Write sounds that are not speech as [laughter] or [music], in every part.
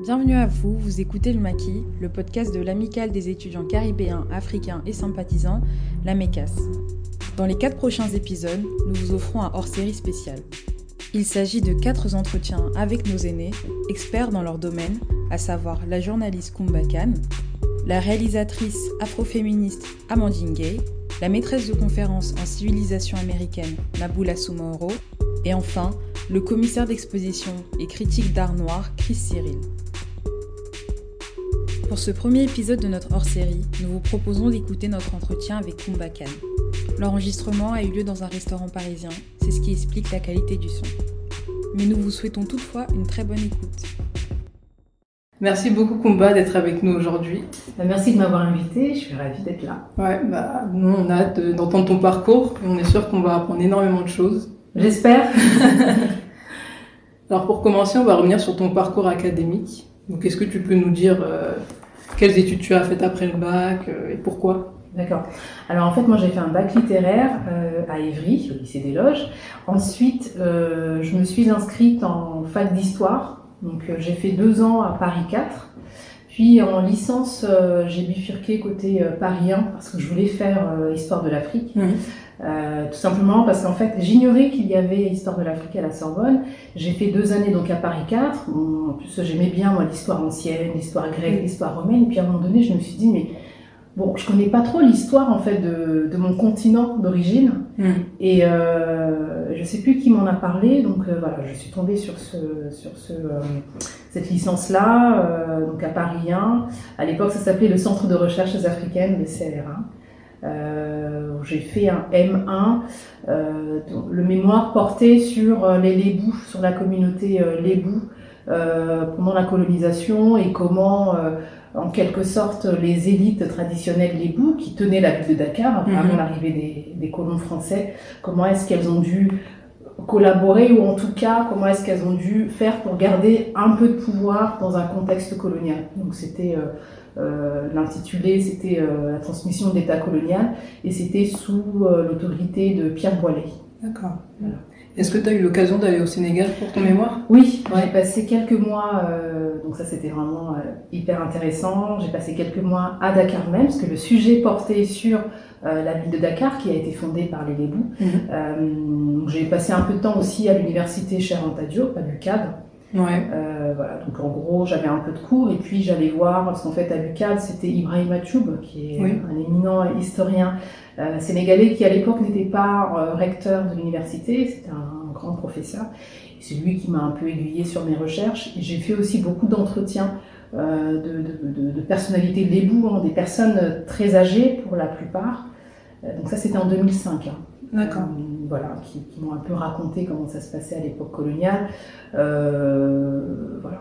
Bienvenue à vous, vous écoutez le Maquis, le podcast de l'Amicale des étudiants caribéens, africains et sympathisants, la MECAS. Dans les quatre prochains épisodes, nous vous offrons un hors-série spécial. Il s'agit de quatre entretiens avec nos aînés, experts dans leur domaine, à savoir la journaliste Kumba Khan, la réalisatrice afroféministe Amandine Gay, la maîtresse de conférence en civilisation américaine Naboula Soumaoro, et enfin le commissaire d'exposition et critique d'art noir Chris Cyril. Pour ce premier épisode de notre hors-série, nous vous proposons d'écouter notre entretien avec Kumba Khan. L'enregistrement a eu lieu dans un restaurant parisien, c'est ce qui explique la qualité du son. Mais nous vous souhaitons toutefois une très bonne écoute. Merci beaucoup Kumba d'être avec nous aujourd'hui. Bah, merci de m'avoir invité, je suis ravie d'être là. Ouais, bah, nous on a hâte d'entendre ton parcours et on est sûr qu'on va apprendre énormément de choses. J'espère. [laughs] Alors pour commencer, on va revenir sur ton parcours académique. Donc est-ce que tu peux nous dire euh, quelles études tu as faites après le bac euh, et pourquoi? D'accord. Alors en fait, moi j'ai fait un bac littéraire euh, à Évry, au lycée des Loges. Ensuite, euh, je me suis inscrite en fac d'histoire. Donc euh, j'ai fait deux ans à Paris 4. Puis en licence, euh, j'ai bifurqué côté euh, Paris 1 parce que je voulais faire euh, histoire de l'Afrique. Euh, tout simplement parce qu'en fait, j'ignorais qu'il y avait Histoire de l'Afrique à la Sorbonne. J'ai fait deux années donc à Paris 4. En plus, j'aimais bien moi l'histoire ancienne, l'histoire grecque, l'histoire romaine. Puis à un moment donné, je me suis dit, mais bon, je connais pas trop l'histoire en fait de, mon continent d'origine. Hmm. Et euh, je sais plus qui m'en a parlé. Donc euh, voilà, je suis tombée sur, ce, sur ce, euh, cette licence-là, donc à Paris 1. À l'époque, ça s'appelait le Centre de recherches africaines, le CLR1 j'ai fait un M1. Euh, le mémoire portait sur euh, les Lébous, sur la communauté euh, Lébou euh, pendant la colonisation et comment, euh, en quelque sorte, les élites traditionnelles Lébou, qui tenaient la ville de Dakar Mhm. avant l'arrivée des, des colons français, comment est-ce qu'elles ont dû collaborer ou en tout cas comment est-ce qu'elles ont dû faire pour garder un peu de pouvoir dans un contexte colonial. Donc c'était euh, euh, l'intitulé, c'était euh, la transmission de l'État colonial et c'était sous euh, l'autorité de Pierre Boilet. D'accord. Voilà. Est-ce que tu as eu l'occasion d'aller au Sénégal pour ton mémoire? Oui, Ouais. j'ai passé quelques mois, euh, donc ça c'était vraiment euh, hyper intéressant. J'ai passé quelques mois à Dakar même, parce que le sujet portait sur euh, la ville de Dakar qui a été fondée par les Lébous. Euh, j'ai passé un peu de temps aussi à l'université Cheikh Anta Diop, à l'UCAD. Ouais. Euh, voilà, donc en gros, j'avais un peu de cours et puis j'allais voir, parce qu'en fait à l'UCAD, c'était Ibrahim Achoub, qui est Oui. un éminent historien euh, sénégalais qui à l'époque n'était pas euh, recteur de l'université, c'était un, grand professeur. C'est lui qui m'a un peu aiguillé sur mes recherches. Et j'ai fait aussi beaucoup d'entretiens de, de, de, de personnalités lébou, hein, des personnes très âgées pour la plupart. Euh, donc ça, c'était en 2005. hein. D'accord. Euh, voilà, qui, qui m'ont un peu raconté comment ça se passait à l'époque coloniale. Euh, voilà.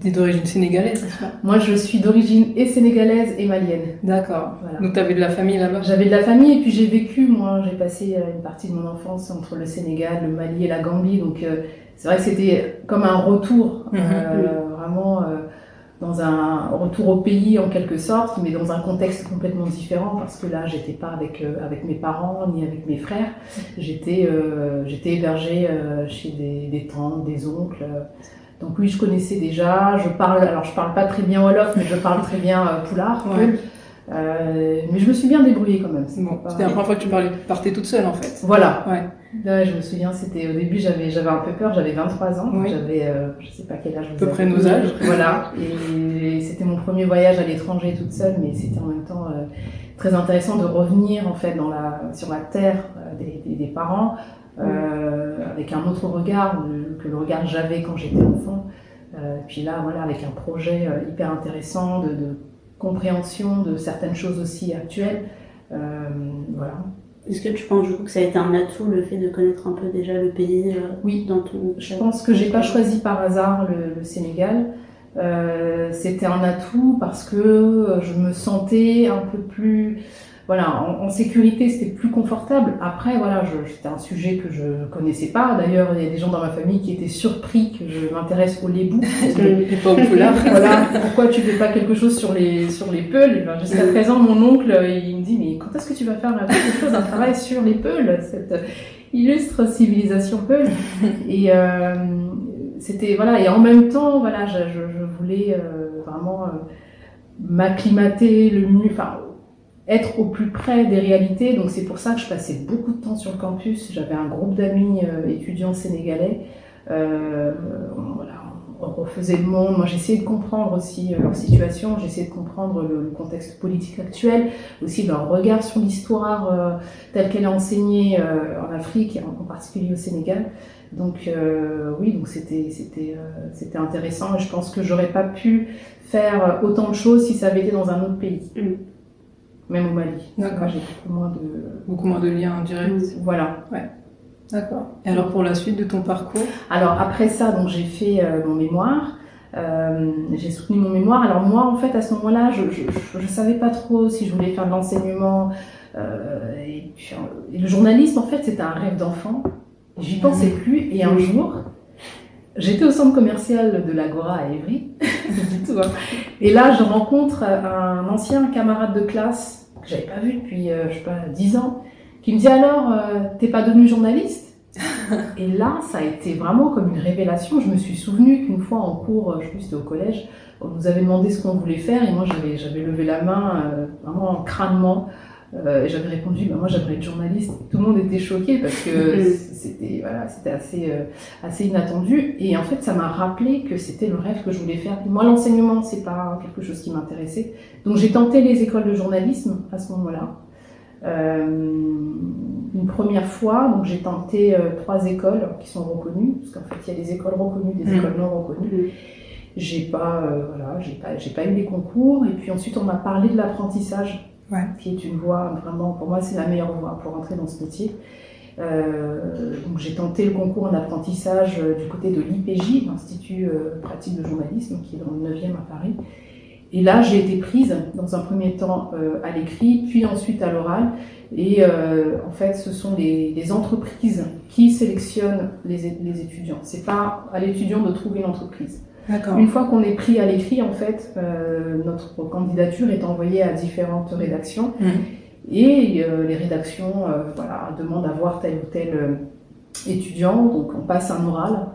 t'es d'origine sénégalaise, c'est ça Moi, je suis d'origine et sénégalaise et malienne. D'accord. Voilà. Donc t'avais de la famille là-bas? J'avais de la famille et puis j'ai vécu, moi, j'ai passé une partie de mon enfance entre le Sénégal, le Mali et la Gambie. Donc euh, c'est vrai que c'était comme un retour, Mhm. vraiment euh, dans un retour au pays en quelque sorte, mais dans un contexte complètement différent parce que là, j'étais pas avec euh, avec mes parents ni avec mes frères. J'étais euh, j'étais hébergée euh, chez des, des tantes, des oncles. Donc oui, je connaissais déjà. Je parle, alors je parle pas très bien wolof, mais je parle très bien poulard. Ouais. Mais je me suis bien débrouillée quand même. Bon, c'était la première fois que tu parlais, partais toute seule en fait. Voilà. Ouais. Ouais, je me souviens, c'était au début, j'avais j'avais un peu peur, j'avais 23 ans, Oui. j'avais euh, je sais pas quel âge vous peu près nos âges. [laughs] Voilà. Et c'était mon premier voyage à l'étranger toute seule, mais c'était en même temps euh, très intéressant de revenir en fait dans la sur la terre euh, des, des, des parents euh, avec un autre regard que le regard que j'avais quand j'étais enfant. Puis là, voilà, avec un projet hyper intéressant de, de compréhension de certaines choses aussi actuelles. Voilà. Est-ce que tu penses du coup que ça a été un atout le fait de connaître un peu déjà le pays euh, Oui. dans ton Je pense que j'ai pas choisi par hasard le, le Sénégal. Euh, C'était un atout parce que je me sentais un peu plus, voilà, en, en sécurité, c'était plus confortable. Après, voilà, c'était un sujet que je connaissais pas. D'ailleurs, il y a des gens dans ma famille qui étaient surpris que je m'intéresse aux lébous. [laughs] [laughs] Voilà, pourquoi tu fais pas quelque chose sur les sur les peuls Ben, Jusqu'à présent, mon oncle, il me dit mais quand est-ce que tu vas faire quelque chose, un travail sur les peuls, cette illustre civilisation peul Et euh, c'était voilà et en même temps voilà je, je, je voulais euh, vraiment euh, m'acclimater le mieux enfin être au plus près des réalités. Donc c'est pour ça que je passais beaucoup de temps sur le campus. J'avais un groupe d'amis euh, étudiants sénégalais. Euh, voilà on refaisait le monde. Moi j'essayais de comprendre aussi euh, leur situation. J'essayais de comprendre le, contexte politique actuel aussi leur regard sur l'histoire euh, telle qu'elle est enseignée en Afrique et en, particulier au Sénégal. Donc oui, donc c'était c'était c'était intéressant. Je pense que j'aurais pas pu faire autant de choses si ça avait été dans un autre pays, Mm. Même au Mali. D'accord. J'ai beaucoup moins de Beaucoup moins de liens directs. voilà. D'accord. Et alors pour la suite de ton parcours? Alors après ça, donc j'ai fait euh, mon mémoire. Euh, j'ai soutenu mon mémoire. Alors moi, en fait, à ce moment-là, je, je, je, je savais pas trop si je voulais faire de l'enseignement. Euh, et, puis, et le journalisme, en fait, c'était un rêve d'enfant. J'y pensais plus. Et un jour, j'étais au centre commercial de l'Agora à Évry. du tout, hein. Et là, je rencontre un ancien camarade de classe que j'avais pas vu depuis, euh, je sais pas, 10 ans, qui me dit alors, euh, t'es pas devenu journaliste? [laughs] Et là, ça a été vraiment comme une révélation. Je me suis souvenu qu'une fois en cours, je sais plus c'était au collège, on nous avait demandé ce qu'on voulait faire et moi j'avais levé la main euh, vraiment crânement euh, et j'avais répondu bah, moi j'aimerais être journaliste. Tout le monde était choqué parce que [laughs] c'était voilà c'était assez euh, assez inattendu et en fait ça m'a rappelé que c'était le rêve que je voulais faire. Moi l'enseignement c'est pas quelque chose qui m'intéressait donc j'ai tenté les écoles de journalisme à ce moment-là. Euh, une première fois, donc j'ai tenté trois écoles qui sont reconnues, parce qu'en fait il y a des écoles reconnues, des Mhm. écoles non reconnues. Mhm. J'ai pas, euh, voilà, j'ai pas, j'ai pas eu les concours. Et puis ensuite on m'a parlé de l'apprentissage, Qui est une voie vraiment, pour moi c'est la meilleure voie pour entrer dans ce métier. Euh, donc j'ai tenté le concours en apprentissage euh, du côté de l'IPJ, l'Institut euh, pratique de journalisme, qui est dans le 9e à Paris. Et là, j'ai été prise dans un premier temps à l'écrit, puis ensuite à l'oral. Et en fait, ce sont les, entreprises qui sélectionnent les, les étudiants. C'est pas à l'étudiant de trouver une entreprise. D'accord. Une fois qu'on est pris à l'écrit, en fait, euh, notre candidature est envoyée à différentes rédactions. Mhm. Et euh, les rédactions euh, voilà, demandent à voir tel ou tel étudiant. Donc on passe un oral.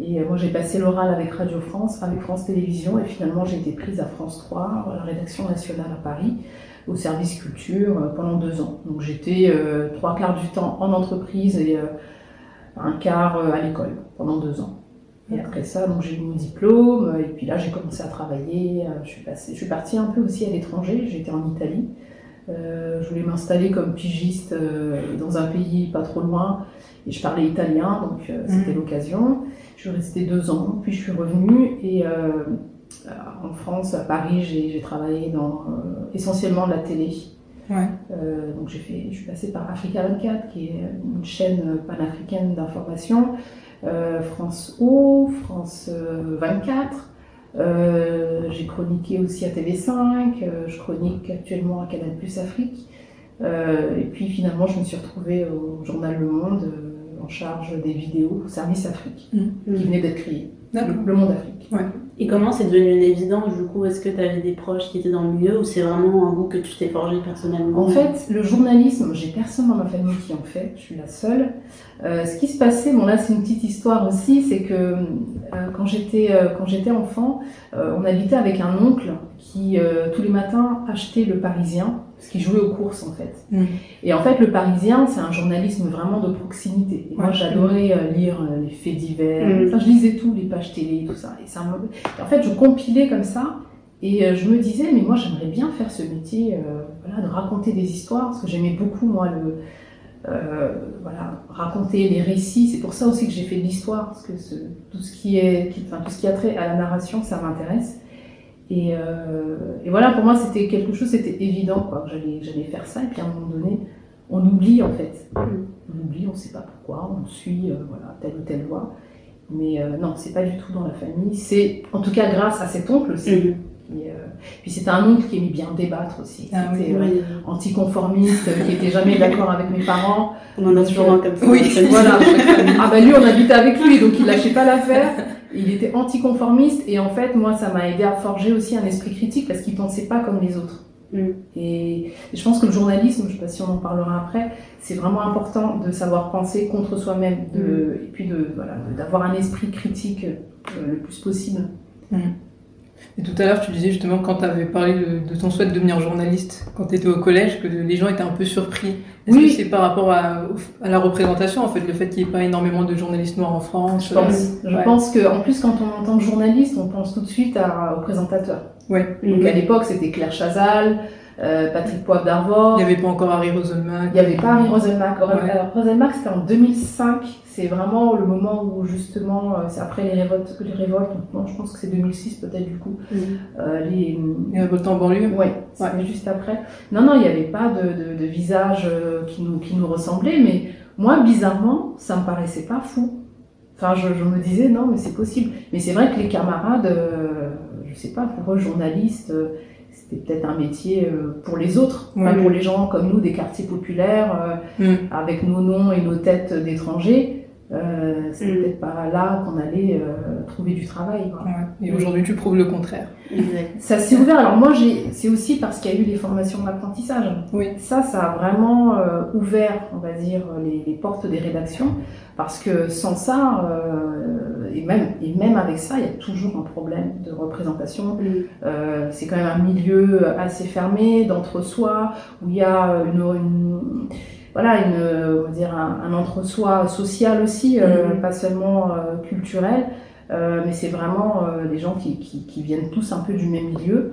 Et moi j'ai passé l'oral avec Radio France, avec France Télévisions. Et finalement j'ai été prise à France 3, à la rédaction nationale à Paris, au service culture pendant deux ans. Donc j'étais trois quarts du temps en entreprise et un quart à l'école pendant deux ans. Et après ça, donc j'ai eu mon diplôme, et puis là j'ai commencé à travailler. euh, Je suis, passée, je suis partie un peu aussi à l'étranger, j'étais en Italie. Euh, je voulais m'installer comme pigiste euh, dans un pays pas trop loin, et je parlais italien, donc euh, c'était l'occasion. Je suis restée deux ans, puis je suis revenue, et en France, à Paris, j'ai travaillé dans essentiellement de la télé. Ouais. Euh, donc j'ai fait, je suis passée par Africa 24, qui est une chaîne panafricaine d'information, France O, France euh, 24. Euh, j'ai chroniqué aussi à TV5, euh, je chronique actuellement à Canal Plus Afrique. Euh, et puis finalement, je me suis retrouvée au journal Le Monde euh, en charge des vidéos au service Afrique, Mhm. qui venait d'être créé. Le Monde Afrique. Et comment c'est devenu une évidence du coup Est-ce que tu avais des proches qui étaient dans le milieu ou c'est vraiment un goût que tu t'es forgé personnellement En fait, le journalisme, j'ai personne dans ma famille qui en fait, je suis la seule. Euh, ce qui se passait, bon là c'est une petite histoire aussi, c'est que euh, quand j'étais euh, quand j'étais enfant, euh, on habitait avec un oncle qui euh, tous les matins achetait le Parisien, parce qu'il jouait aux courses en fait. Mhm. Et en fait, le Parisien, c'est un journalisme vraiment de proximité. Et moi, Ouais. j'adorais euh, lire euh, les faits divers. Mhm. Enfin, je lisais tout, les pages télé, tout ça. Et ça me- et en fait, je compilais comme ça. Et euh, je me disais, mais moi, j'aimerais bien faire ce métier, euh, voilà, de raconter des histoires, parce que j'aimais beaucoup, moi, le, euh, voilà, raconter les récits. C'est pour ça aussi que j'ai fait de l'histoire, parce que ce- tout ce qui est, qui- enfin, tout ce qui a trait à la narration, ça m'intéresse. Et, euh, et voilà, pour moi, c'était quelque chose, c'était évident, quoi, que j'allais, faire ça. Et puis à un moment donné, on oublie en fait. Mm. On oublie, on ne sait pas pourquoi, on suit voilà, telle ou telle voie. Mais euh, non, c'est pas du tout dans la famille. C'est en tout cas grâce à cet oncle aussi. Mhm. Qui, euh, puis c'était un oncle qui aimait bien débattre aussi, qui Ah oui, était euh, Oui. anticonformiste, qui était jamais d'accord avec mes parents. [laughs] On en a toujours un comme ça. Oui. [laughs] Voilà. [laughs] Ah bah lui, on habitait avec lui, donc il lâchait pas l'affaire. Il était anticonformiste et en fait, moi, ça m'a aidé à forger aussi un esprit critique parce qu'il pensait pas comme les autres. Mm. Et je pense que le journalisme, je sais pas si on en parlera après, c'est vraiment important de savoir penser contre soi-même, de, et puis de voilà, d'avoir un esprit critique le plus possible. Et tout à l'heure, tu disais justement quand tu avais parlé de, de, ton souhait de devenir journaliste quand tu étais au collège, que les gens étaient un peu surpris. Est-ce Oui. que c'est par rapport à, à, la représentation, en fait, le fait qu'il n'y ait pas énormément de journalistes noirs en France Je pense, je Ouais. pense que, en plus, quand on entend journaliste, on pense tout de suite à, au présentateur. Ouais. Donc à l'époque, c'était Claire Chazal, euh, Patrick Poivre d'Arvor. Il n'y avait pas encore Harry Roselmack. Il n'y avait pas Harry Roselmack. Ouais. Alors, Roselmack, c'était en 2005. C'est vraiment le moment où, justement, euh, c'est après les révoltes. Les révoltes non, je pense que c'est 2006 peut-être, du coup. Mhm. Euh, les, Il y a votre en banlieue. Ouais, c'était juste après. Non, non, il n'y avait pas de, de, de visage qui nous, qui nous ressemblait, mais moi, bizarrement, ça me paraissait pas fou. Enfin, je, je me disais, non, mais c'est possible. Mais c'est vrai que les camarades, euh, je sais pas, pour eux, journalistes, c'était peut-être un métier euh, pour les autres, pas pour les gens comme nous, des quartiers populaires, euh, Mm. avec nos noms et nos têtes d'étrangers. Euh, c'est Mm. peut-être pas là qu'on allait euh, trouver du travail. quoi. Ouais. Et aujourd'hui, tu prouves le contraire. Exact. Ça s'est ouvert. Alors moi, j'ai, c'est aussi parce qu'il y a eu les formations d'apprentissage. Oui. Ça, ça a vraiment euh, ouvert, on va dire, les, les portes des rédactions. Parce que sans ça, euh, et, même, et même avec ça, il y a toujours un problème de représentation. Euh, c'est quand même un milieu assez fermé, d'entre-soi, où il y a une, une- voilà, une, on va dire un, un entre-soi social aussi, euh, pas seulement euh, culturel. Euh, mais c'est vraiment des gens qui, qui, qui viennent tous un peu du même milieu.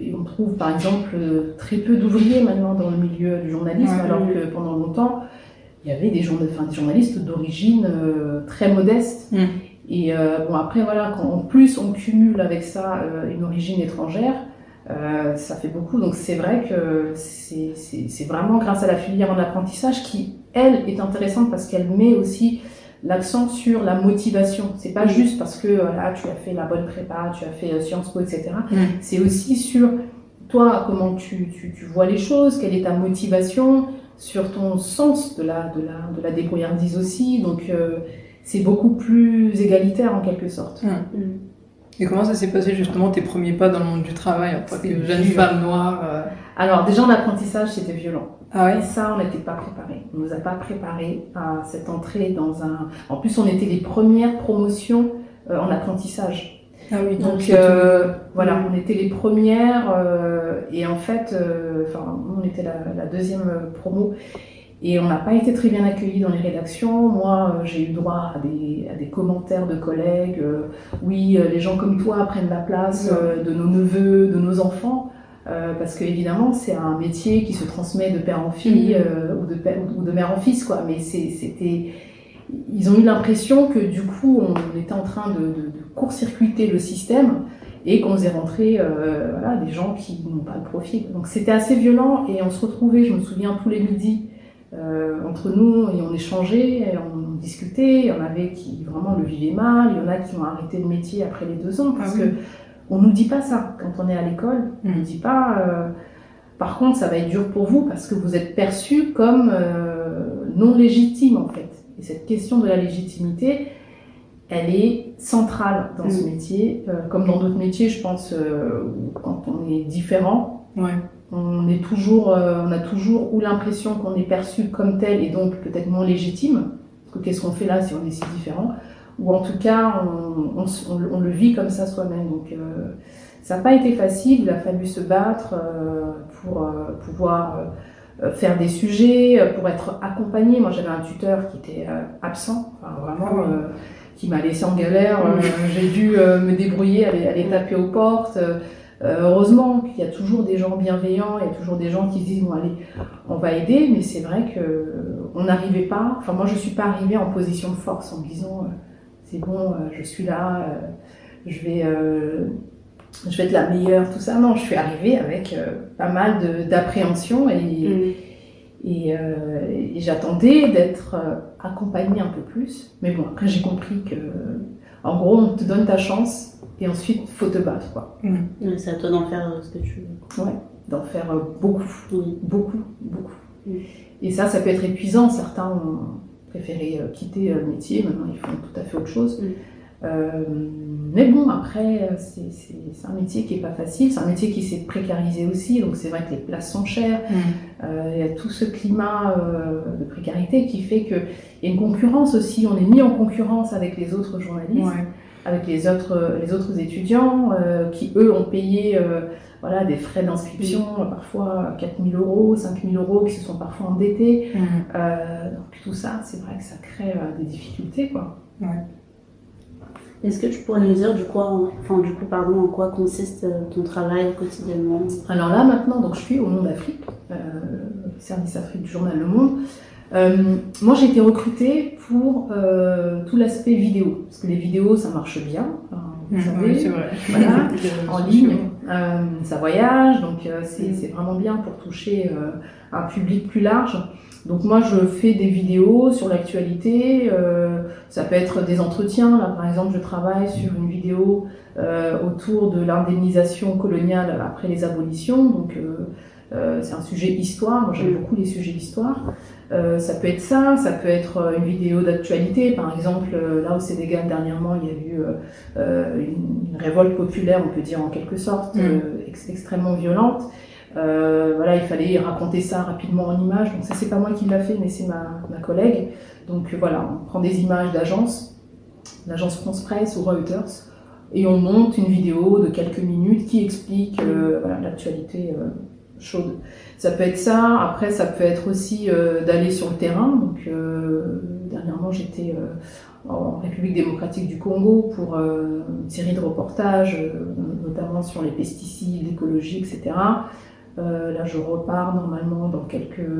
Et on trouve par exemple très peu d'ouvriers maintenant dans le milieu du journalisme, alors que pendant longtemps, il y avait des, journa- enfin, des journalistes d'origine euh, très modeste. Mm. Et euh, bon, après, voilà, quand en plus on cumule avec ça euh, une origine étrangère, ça fait beaucoup. Donc c'est vrai que c'est vraiment grâce à la filière en apprentissage qui, elle, est intéressante parce qu'elle met aussi l'accent sur la motivation. C'est pas Mm. juste parce que voilà, tu as fait la bonne prépa, tu as fait Sciences Po, etc. Mm. C'est aussi sur toi, comment tu, tu, tu vois les choses, quelle est ta motivation, sur ton sens de la, de la, de la débrouillardise aussi. Donc euh, c'est beaucoup plus égalitaire en quelque sorte. Mhm. Et comment ça s'est passé justement tes premiers pas dans le monde du travail en tant que jeune dur. femme noire euh, Alors déjà en apprentissage, c'était violent. Ah Et ça, on n'était pas préparé. On nous a pas préparé à cette entrée dans un. En plus, on était les premières promotions euh, en apprentissage. Ah oui, Donc euh, voilà, Mm. on était les premières euh, et en fait, euh, enfin, on était la, la deuxième promo et on n'a pas été très bien accueillis dans les rédactions. Moi, j'ai eu droit à des, à des commentaires de collègues. oui, les gens comme toi prennent la place euh, de nos neveux, de nos enfants. Euh, parce que évidemment c'est un métier qui se transmet de père en fille euh, ou, de père, ou de mère en fils quoi mais c'était ils ont eu l'impression que du coup on était en train de, de- de court-circuiter le système et qu'on faisait rentrer euh, voilà, des gens qui n'ont pas le profil. Donc c'était assez violent et on se retrouvait, je me souviens, tous les midis euh, entre nous et on échangeait, et on discutait. Il y en avait qui vraiment le vivaient mal, il y en a qui ont arrêté le métier après les deux ans parce Ah oui. que on nous dit pas ça quand on est à l'école. On Mm. nous dit pas. euh, par contre, ça va être dur pour vous parce que vous êtes perçu comme non légitime en fait. Et cette question de la légitimité, elle est centrale dans ce Mm. métier, euh, comme dans d'autres métiers, je pense, euh, quand on est différent, Ouais. on est toujours, euh, on a toujours ou l'impression qu'on est perçu comme tel et donc peut-être moins légitime. Parce que qu'est-ce qu'on fait là si on est si différent Ou en tout cas, on, on s- on le- on le vit comme ça soi-même. Donc euh, ça n'a pas été facile. Il a fallu se battre pour pouvoir faire des sujets, euh, pour être accompagné. Moi, j'avais un tuteur qui était euh, absent, enfin, vraiment. Euh, qui m'a laissé en galère. Euh, [laughs] J'ai dû euh, me débrouiller, aller, aller taper aux portes. Euh, heureusement qu'il y a toujours des gens bienveillants, il y a toujours des gens qui se disent bon allez, on va aider, mais c'est vrai que euh, on n'arrivait pas. Enfin moi je suis pas arrivée en position de force en me disant euh, c'est bon, euh, je suis là, euh, je vais euh, je vais être la meilleure, tout ça. Non, je suis arrivée avec euh, pas mal d'appréhension et, et, euh, et j'attendais d'être euh, accompagnée un peu plus. Mais bon, après j'ai compris que, en gros, on te donne ta chance et ensuite faut te battre, quoi. Ouais, C'est à toi d'en faire ce que tu veux. D'en faire beaucoup, Oui. beaucoup, beaucoup. Mm. Et ça, ça peut être épuisant. Certains ont préféré quitter le métier, maintenant ils font tout à fait autre chose. Mm. Euh, mais bon, après, c'est un métier qui est pas facile, c'est un métier qui s'est précarisé aussi, donc c'est vrai que les places sont chères. Euh, il y a tout ce climat euh, de précarité qui fait qu'il y a une concurrence aussi. On est mis en concurrence avec les autres journalistes, Ouais. avec les autres, les autres étudiants qui, eux, ont payé voilà, des frais d'inscription, parfois 4 000 euros, 5 000 euros, qui se sont parfois endettés. Euh, donc tout ça, c'est vrai que ça crée des difficultés. Quoi. Est-ce que tu pourrais nous dire du quoi, enfin du coup pardon, en quoi consiste euh, ton travail quotidiennement? Alors là, maintenant, donc, je suis au Monde Afrique, euh, service Afrique du journal Le Monde. Euh, moi, j'ai été recrutée pour euh, tout l'aspect vidéo, parce que les vidéos, ça marche bien. Enfin, vous savez, Oui, c'est vrai. [laughs] Voilà, [laughs] en ligne, euh, ça voyage, donc euh, c'est c'est vraiment bien pour toucher euh, un public plus large. Donc moi, je fais des vidéos sur l'actualité. euh, ça peut être des entretiens. Là, par exemple, je travaille sur une vidéo euh, autour de l'indemnisation coloniale après les abolitions. Donc euh, euh, c'est un sujet histoire. Moi, j'aime Mm. beaucoup les sujets d'histoire. Euh, ça peut être ça, ça peut être euh, une vidéo d'actualité. Par exemple, là au Sénégal dernièrement, il y a eu une, une révolte populaire, on peut dire en quelque sorte, Mm. ex- extrêmement violente. Euh, voilà, il fallait raconter ça rapidement en images. Donc ça, c'est pas moi qui l'a fait, mais c'est ma, ma collègue. Donc euh, voilà, on prend des images d'agence, l'agence France Presse ou Reuters, et on monte une vidéo de quelques minutes qui explique euh, l'actualité chaude. Ça peut être ça. Après, ça peut être aussi d'aller sur le terrain. Donc dernièrement, j'étais en République démocratique du Congo pour une série de reportages, notamment sur les pesticides, l'écologie, etc. Euh, là, je repars normalement dans quelques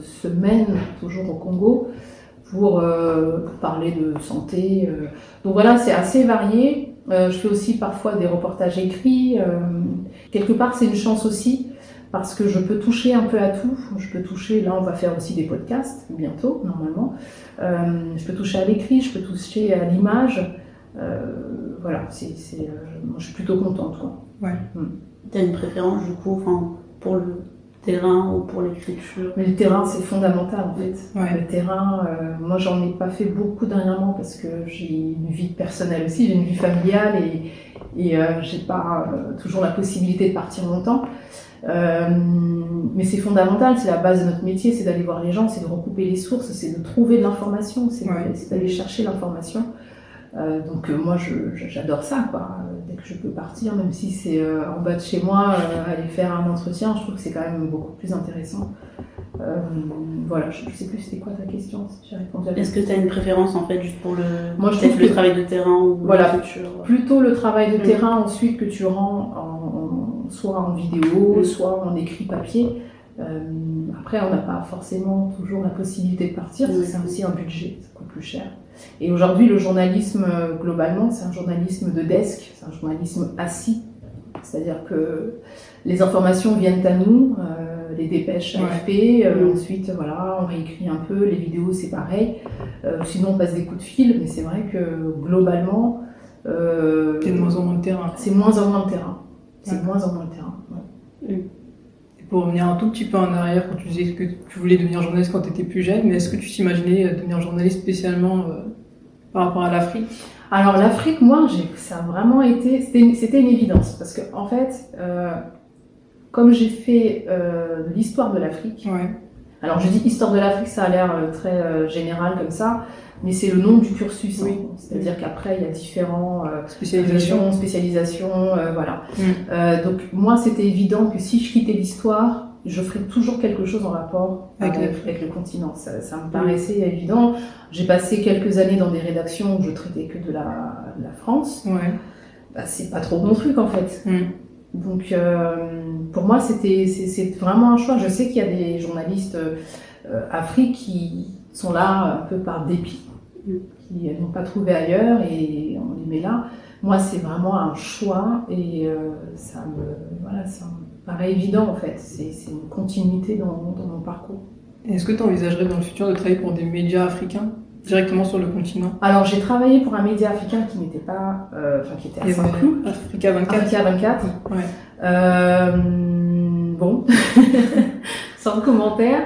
semaines, toujours au Congo, pour, euh, pour parler de santé. euh. Donc voilà, c'est assez varié. Euh, je fais aussi parfois des reportages écrits. euh. quelque part, c'est une chance aussi parce que je peux toucher un peu à tout. Je peux toucher, là, on va faire aussi des podcasts bientôt, normalement. Euh, je peux toucher à l'écrit, je peux toucher à l'image. Euh, voilà, c'est, euh, moi, je suis plutôt contente. Quoi. T'as une préférence du coup, enfin pour le terrain ou pour l'écriture Mais le terrain, c'est fondamental en fait. Ouais. Le terrain, euh, moi j'en ai pas fait beaucoup dernièrement parce que j'ai une vie personnelle aussi, j'ai une vie familiale et, et euh, j'ai pas euh, toujours la possibilité de partir longtemps. Euh, mais c'est fondamental, c'est la base de notre métier, c'est d'aller voir les gens, c'est de recouper les sources, c'est de trouver de l'information, c'est Ouais. c'est d'aller chercher l'information. Euh, donc euh, moi j'adore ça quoi. Euh, Dès que je peux partir, même si c'est en bas de chez moi, aller faire un entretien, je trouve que c'est quand même beaucoup plus intéressant. Euh, voilà, je, je sais plus c'était quoi ta question, si j'ai répondu à la Est-ce que t'as une préférence en fait juste pour le, Moi, je trouve le travail de terrain ou Voilà. plutôt le travail de Mm. terrain ensuite que tu rends en, en- soit en vidéo, Mm. soit en écrit papier. Euh, après, on n'a pas forcément toujours la possibilité de partir, parce que c'est aussi un budget, ça coûte plus cher. Et aujourd'hui, le journalisme, euh, globalement, c'est un journalisme de desk, c'est un journalisme assis. C'est-à-dire que les informations viennent à nous, euh, les dépêches Ouais. AFP, euh, Mm. ensuite, voilà, on réécrit un peu, les vidéos, c'est pareil. Euh, sinon, on passe des coups de fil, mais c'est vrai que globalement, T'es de moins en moins de terrain. c'est moins en moins le terrain. C'est Ouais. de moins en moins le terrain. Pour revenir un tout petit peu en arrière, quand tu disais que tu voulais devenir journaliste quand tu étais plus jeune, mais est-ce que tu t'imaginais euh, devenir journaliste spécialement euh, par rapport à l'Afrique? Alors l'Afrique, moi, ça a vraiment été, c'était une, évidence parce que en fait, euh, comme j'ai fait euh, l'histoire de l'Afrique, Ouais. alors je dis histoire de l'Afrique, ça a l'air très général comme ça, mais c'est le nom du cursus. hein. C'est-à-dire qu'après il y a différents euh, Spécialisation. spécialisation, spécialisation, euh, voilà. Mm. Euh, donc moi, c'était évident que si je quittais l'histoire, je ferais toujours quelque chose en rapport Avec avec, l'Afrique. avec le continent. Ça, ça me paraissait évident. J'ai passé quelques années dans des rédactions où je traitais que de la, de la France. Ouais. Bah, c'est pas trop mon truc en fait. Mm. Donc euh, pour moi, c'était c'est vraiment un choix. Je sais qu'il y a des journalistes euh, Afrique qui sont là un peu par dépit, Qui n'ont pas trouvé ailleurs et on les met là. Moi, c'est vraiment un choix et euh, ça me voilà, ça me paraît évident en fait. C'est une continuité dans, dans mon parcours. Est-ce que tu envisagerais dans le futur de travailler pour des médias africains directement sur le continent? Alors j'ai travaillé pour un média africain qui n'était pas, euh, enfin qui était à Saint-Cloud, Africa 24. Africa 24. Ouais. Euh, bon, [laughs] sans commentaire.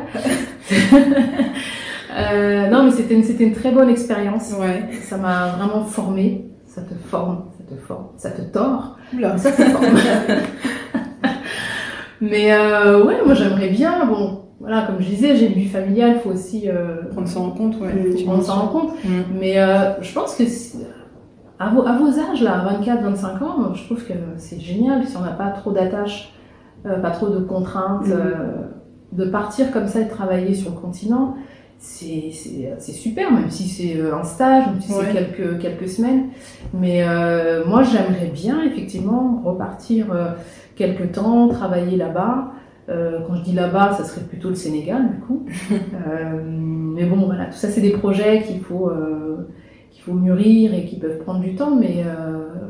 [laughs] Euh, non, mais c'était une, c'était une très bonne expérience. Ouais. Ça m'a vraiment formée. ça te forme, ça te forme, ça te tord, Oula. ça te forme. [laughs] Mais euh, ouais, moi j'aimerais bien, bon, voilà, comme je disais, j'ai une vie familiale, il faut aussi euh, Prendre ça en compte, ouais. Mm. prendre ça en compte. Mm. Mais euh, je pense que si- à vos, à vos âges, là, 24-25 ans, moi, je trouve que c'est génial si on n'a pas trop d'attaches, pas trop de contraintes, euh, de partir comme ça et de travailler sur le continent. C'est super, même si c'est euh, un stage, même si Ouais. c'est quelques, quelques semaines. Mais euh, moi, j'aimerais bien effectivement repartir euh, quelques temps, travailler là-bas. Euh, quand je dis là-bas, ça serait plutôt le Sénégal, du coup. [laughs] Mais bon, voilà, tout ça, c'est des projets qu'il faut, qu'il faut mûrir et qui peuvent prendre du temps. Mais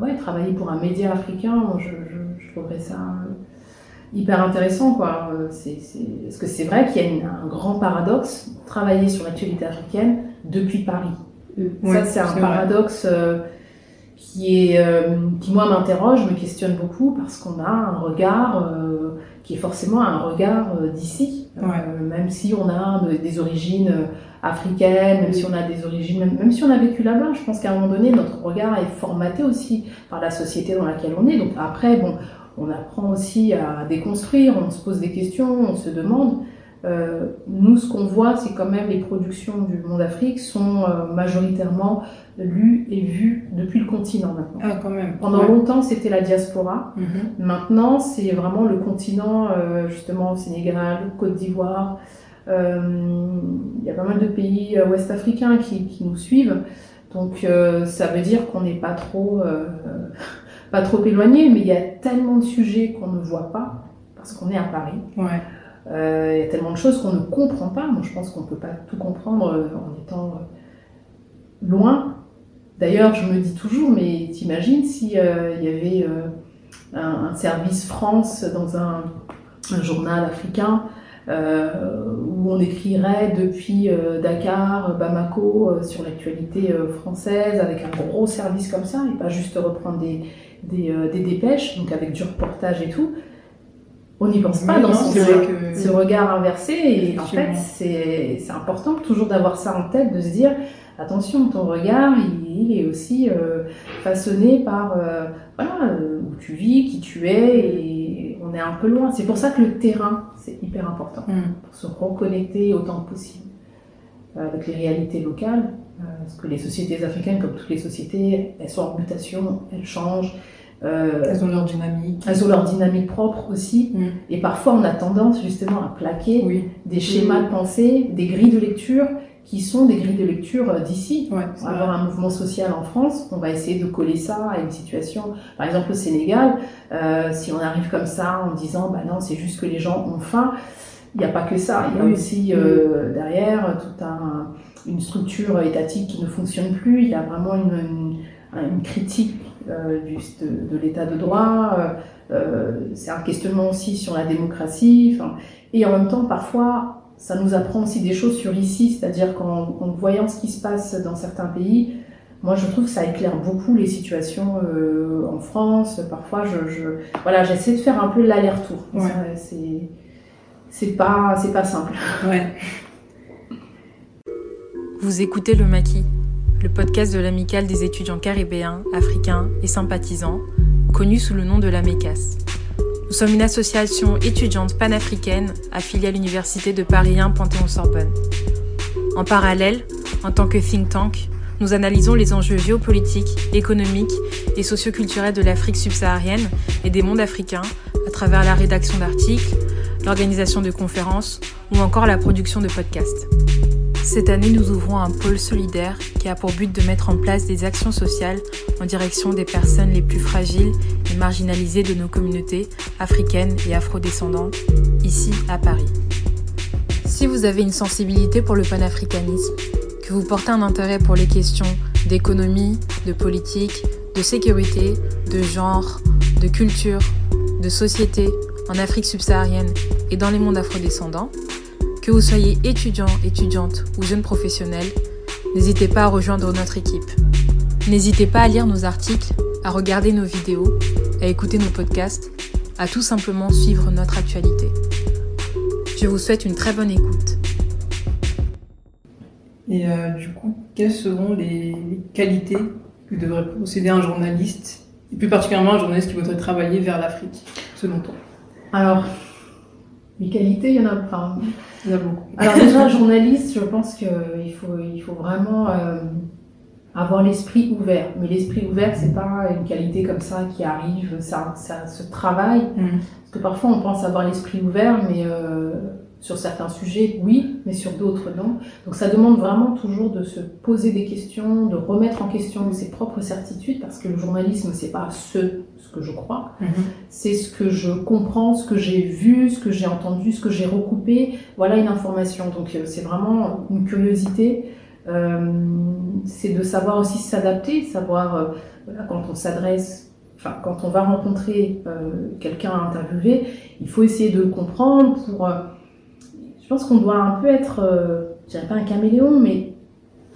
ouais, travailler pour un média africain, moi, je, je, je trouverais ça hyper intéressant, quoi. Euh, C'est, c'est... Parce que c'est vrai qu'il y a une- un grand paradoxe, travailler sur l'actualité africaine depuis Paris. Ouais, ça, c'est un paradoxe euh, qui, est, euh, qui, moi, m'interroge, me questionne beaucoup parce qu'on a un regard qui est forcément un regard d'ici. Ouais. même si on a de- des origines africaines, même si on a des origines, même, même si on a vécu là-bas, je pense qu'à un moment donné, notre regard est formaté aussi par la société dans laquelle on est. Donc après, bon, on apprend aussi à déconstruire, on se pose des questions, on se demande. Euh, nous, ce qu'on voit, c'est quand même les productions du Monde Afrique sont euh, majoritairement lues et vues depuis le continent maintenant. Ah, quand même. Pendant Ouais. longtemps, c'était la diaspora. Mhm. Maintenant, c'est vraiment le continent, euh, justement, Sénégal, Côte d'Ivoire. Il y a pas mal de pays euh, ouest-africains qui, qui nous suivent. Donc, ça veut dire qu'on n'est pas trop, pas trop éloigné, mais il y a tellement de sujets qu'on ne voit pas parce qu'on est à Paris. Ouais. Euh, Il y a tellement de choses qu'on ne comprend pas. Moi, je pense qu'on ne peut pas tout comprendre euh, en étant euh, loin. D'ailleurs, je me dis toujours, mais t'imagines si euh, il y avait euh, un, un service France dans un, un journal africain où on écrirait depuis Dakar, Bamako, sur l'actualité française, avec un gros service comme ça, et pas juste reprendre des, des, euh, des dépêches, donc avec du reportage et tout. On n'y pense pas Oui, dans non, ce que. ce regard inversé. Et en fait, c'est important toujours d'avoir ça en tête, de se dire attention, ton regard, il, il est aussi euh, façonné par euh, voilà, où tu vis, qui tu es, et on est un peu loin. C'est pour ça que le terrain, c'est hyper important, Mm. pour se reconnecter autant que possible avec les réalités locales. euh, Parce que les sociétés africaines, comme toutes les sociétés, elles sont en mutation, elles changent. euh, Elles ont leur dynamique. elles ont leur dynamique propre aussi. Mm. Et parfois, on a tendance justement à plaquer Oui. des schémas de pensée, des grilles de lecture qui sont des grilles de lecture euh, d'ici. Ouais, On va avoir un mouvement social en France, on va essayer de coller ça à une situation. Par exemple, au Sénégal, euh, si on arrive comme ça en disant, bah non, c'est juste que les gens ont faim, il n'y a pas que ça. Il y a aussi euh, derrière toute un, une structure étatique qui ne fonctionne plus. Il y a vraiment une, une, une critique euh, du, de, de l'état de droit. Euh, euh, c'est un questionnement aussi sur la démocratie. Et en même temps, parfois, ça nous apprend aussi des choses sur ici, c'est-à-dire qu'en en voyant ce qui se passe dans certains pays, moi je trouve que ça éclaire beaucoup les situations euh, en France. Parfois, je, je voilà, j'essaie de faire un peu l'aller-retour. Ouais. C'est pas simple. Ouais. Vous écoutez Le Maquis, le podcast de l'amicale des étudiants caribéens, africains et sympathisants, connu sous le nom de la MECAS. Nous sommes une association étudiante panafricaine affiliée à l'Université de Paris 1 Panthéon-Sorbonne. En parallèle, en tant que think tank, nous analysons les enjeux géopolitiques, économiques et socioculturels de l'Afrique subsaharienne et des mondes africains à travers la rédaction d'articles, l'organisation de conférences ou encore la production de podcasts. Cette année, nous ouvrons un pôle solidaire qui a pour but de mettre en place des actions sociales en direction des personnes les plus fragiles et marginalisées de nos communautés africaines et afrodescendantes, ici à Paris. Si vous avez une sensibilité pour le panafricanisme, que vous portez un intérêt pour les questions d'économie, de politique, de sécurité, de genre, de culture, de société en Afrique subsaharienne et dans les mondes afrodescendants, que vous soyez étudiant, étudiante ou jeune professionnel, n'hésitez pas à rejoindre notre équipe. N'hésitez pas à lire nos articles, à regarder nos vidéos, à écouter nos podcasts, à tout simplement suivre notre actualité. Je vous souhaite une très bonne écoute. Et euh, du coup, quelles seront les, les qualités que devrait posséder un journaliste, et plus particulièrement un journaliste qui voudrait travailler vers l'Afrique, selon toi? Alors, les qualités, il y en a pas. Il y en a beaucoup. Alors déjà, journaliste, je pense qu'il faut, il faut vraiment euh, avoir l'esprit ouvert. Mais l'esprit ouvert, c'est pas une qualité comme ça qui arrive, ça, ça se travaille. Mm. Parce que parfois, on pense avoir l'esprit ouvert, mais euh, sur certains sujets, oui, mais sur d'autres, non. Donc ça demande vraiment toujours de se poser des questions, de remettre en question ses propres certitudes, parce que le journalisme, c'est pas ce, ce que je crois, Mhm. c'est ce que je comprends, ce que j'ai vu, ce que j'ai entendu, ce que j'ai recoupé. Voilà une information. Donc euh, c'est vraiment une curiosité. Euh, c'est de savoir aussi s'adapter, savoir euh, voilà, quand on s'adresse, enfin quand on va rencontrer euh, quelqu'un à interviewer, il faut essayer de le comprendre pour. Je pense qu'on doit un peu être, euh, je dirais pas un caméléon, mais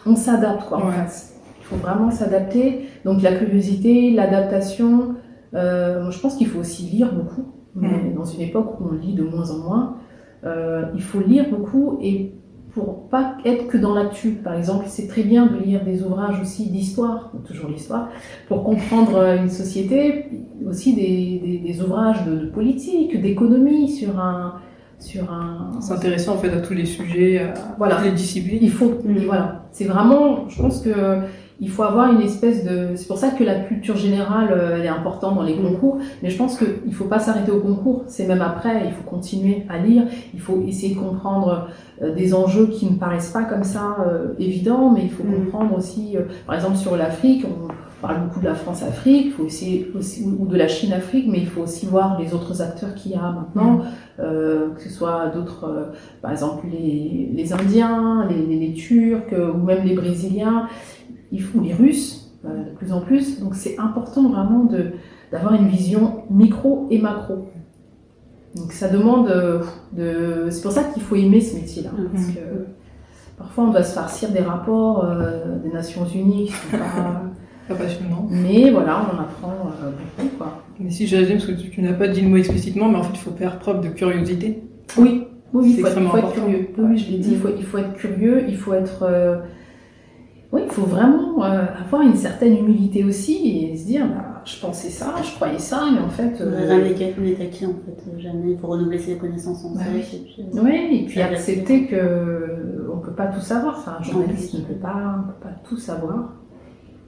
on s'adapte quoi. en Ouais. fait. Il faut vraiment s'adapter. Donc la curiosité, l'adaptation. Euh, je pense qu'il faut aussi lire beaucoup. Dans une époque où on lit de moins en moins. Euh, il faut lire beaucoup et pour pas être que dans l'actu. Par exemple, c'est très bien de lire des ouvrages aussi d'histoire, toujours l'histoire, pour comprendre euh, une société, aussi des, des, des ouvrages de, de politique, d'économie sur un sur un S'intéresser en fait à tous les sujets, à Voilà. toutes les disciplines. il faut, voilà, c'est vraiment, je pense que il faut avoir une espèce de, c'est pour ça que la culture générale, euh, elle est importante dans les Mm. concours, mais je pense qu'il faut pas s'arrêter au concours, c'est même après, il faut continuer à lire, il faut essayer de comprendre euh, des enjeux qui ne paraissent pas comme ça euh, évidents, mais il faut Mm. comprendre aussi, euh, par exemple sur l'Afrique, on parle beaucoup de la France-Afrique, faut aussi, ou de la Chine-Afrique, mais il faut aussi voir les autres acteurs qu'il y a maintenant, euh, que ce soit d'autres, euh, par exemple les, les Indiens, les, les, Turcs, euh, ou même les Brésiliens, il faut, ou les Russes, euh, de plus en plus. Donc c'est important vraiment de d'avoir une vision micro et macro. Donc ça demande de... C'est pour ça qu'il faut aimer ce métier-là. Mhm. Parce que parfois on doit se farcir des rapports des Nations Unies qui sont pas... Pas passionnant. Mais voilà, on en apprend euh, beaucoup, quoi. Mais si je résume, parce que tu, tu n'as pas dit le mot explicitement, mais en fait, il faut faire preuve de curiosité. Oui, oui, il faut, être, faut curieux. Oui, je l'ai dit, il faut, il faut être curieux, il faut être... euh, Oui, il faut vraiment euh, avoir une certaine humilité aussi et se dire, bah, je pensais ça, je croyais ça, mais en fait... euh, Rien n'est acquis- n'est acquis en fait, jamais. Il faut renouveler ses connaissances sans Bah oui. et puis, euh, Oui, et puis accepter que on peut pas tout savoir. Enfin, un journaliste ne peut pas, on peut pas tout savoir.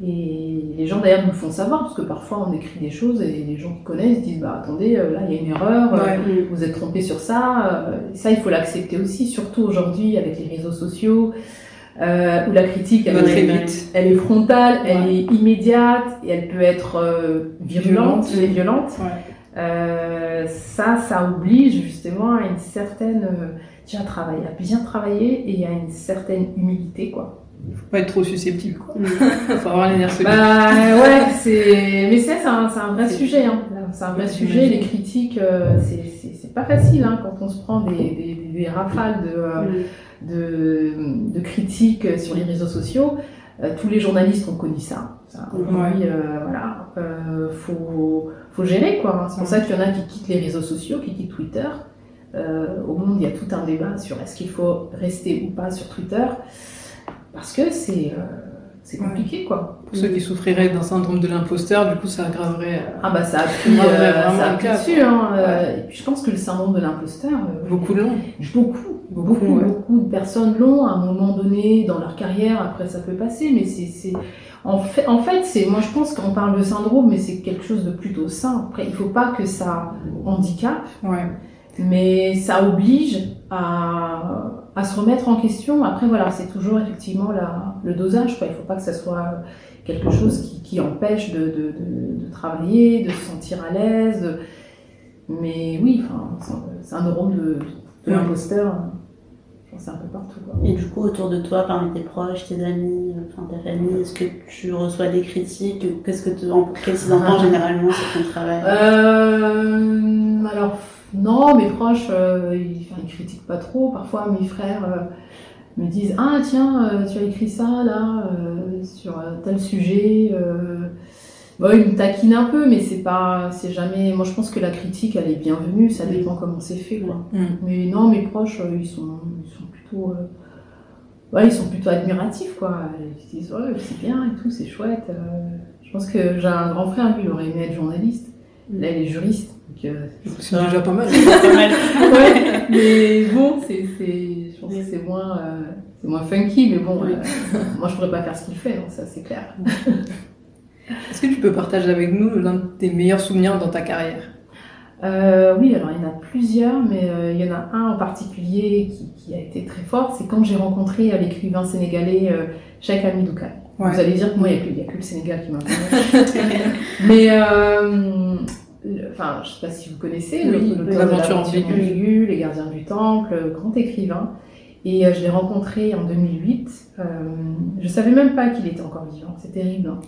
Et les gens d'ailleurs nous le font savoir parce que parfois on écrit des choses et les gens qui connaissent disent bah attendez euh, là il y a une erreur, euh, Ouais. Mm. vous êtes trompé sur ça. Euh, ça il faut l'accepter aussi, surtout aujourd'hui avec les réseaux sociaux euh, où la critique elle, est, vite. elle est frontale, elle est immédiate et elle peut être euh, virulente, Violente. et violente. Ouais. Euh, ça, ça oblige justement à une certaine, euh, déjà travailler, à bien travailler et à une certaine humilité, quoi. Faut pas être trop susceptible, quoi. Mm. [laughs] faut avoir les nerfs solides. Bah ouais, c'est, mais c'est, c'est un, c'est un vrai sujet, hein. C'est un vrai sujet. Les critiques, euh, c'est, pas facile, hein, quand on se prend des, des, rafales de, euh, Mm. de, de critiques sur les réseaux sociaux. Euh, tous les journalistes ont connu ça. ça euh, voilà, faut, faut gérer quoi. hein. C'est pour ça qu'il y en a qui quittent les réseaux sociaux, qui quittent Twitter. Au monde, il y a tout un débat sur est-ce qu'il faut rester ou pas sur Twitter, parce que c'est euh, c'est compliqué quoi. Pour ceux qui souffriraient d'un syndrome de l'imposteur, du coup, ça aggraverait euh, Ah bah ça a [laughs] pris, Ouais, euh, ça a le pris cas, dessus. Hein, euh, Et puis je pense que le syndrome de l'imposteur, euh, beaucoup de long. Beaucoup, Beaucoup, beaucoup, ouais. beaucoup de personnes l'ont à un moment donné dans leur carrière. Après, ça peut passer, mais c'est, c'est, en fait, en fait, c'est, moi, je pense qu'on parle de syndrome, mais c'est quelque chose de plutôt sain. Après, il faut pas que ça handicape, Ouais. mais ça oblige à, à se remettre en question. Après, voilà, c'est toujours effectivement la, le dosage. Quoi. Il faut pas que ça soit quelque chose qui, qui empêche de, de, de, de travailler, de se sentir à l'aise. de- Mais oui, enfin, syndrome de, de Ouais. l'imposteur, c'est un peu partout. Quoi. Et du coup, autour de toi, parmi tes proches, tes amis, enfin ta famille, est-ce que tu reçois des critiques? Qu'est-ce que tu, en, qu'ils entendent [laughs] généralement sur ton travail? Euh, alors, non, mes proches, euh, ils, enfin, ils critiquent pas trop. Parfois, mes frères euh, me disent Ah, tiens, euh, tu as écrit ça là, sur tel sujet. Bon, ils me taquinent un peu, mais c'est pas, c'est jamais. Moi, je pense que la critique, elle est bienvenue. Ça dépend comment c'est fait, quoi. Mm. Mais non, mes proches, ils sont, ils sont plutôt. ouais, ils sont plutôt admiratifs, quoi. Ils disent, ouais, c'est bien et tout, c'est chouette. Je pense que j'ai un grand frère, lui, il aurait aimé être journaliste. Là, il est juriste. donc, euh, C'est déjà pas mal. [laughs] Pas mal. [laughs] ouais, mais bon, c'est, je pense que c'est moins, euh, c'est moins funky, mais bon, Oui. euh, moi je pourrais pas faire ce qu'il fait, donc ça c'est clair. [laughs] Est-ce que tu peux partager avec nous l'un de tes meilleurs souvenirs dans ta carrière? Oui, alors il y en a plusieurs, mais il y en a un en particulier qui, qui a été très fort, c'est quand j'ai rencontré l'écrivain sénégalais Cheikh Hamidou Kane. Ouais. Vous allez dire que moi, il n'y a, a que le Sénégal qui m'intéresse. [laughs] mais, euh, le- enfin, je ne sais pas si vous connaissez, Oui, L'aventure ambiguë. ambiguë, Les Gardiens du Temple, euh, grand écrivain. Et euh, je l'ai rencontré en 2008. Euh, je savais même pas qu'il était encore vivant. C'est terrible. hein.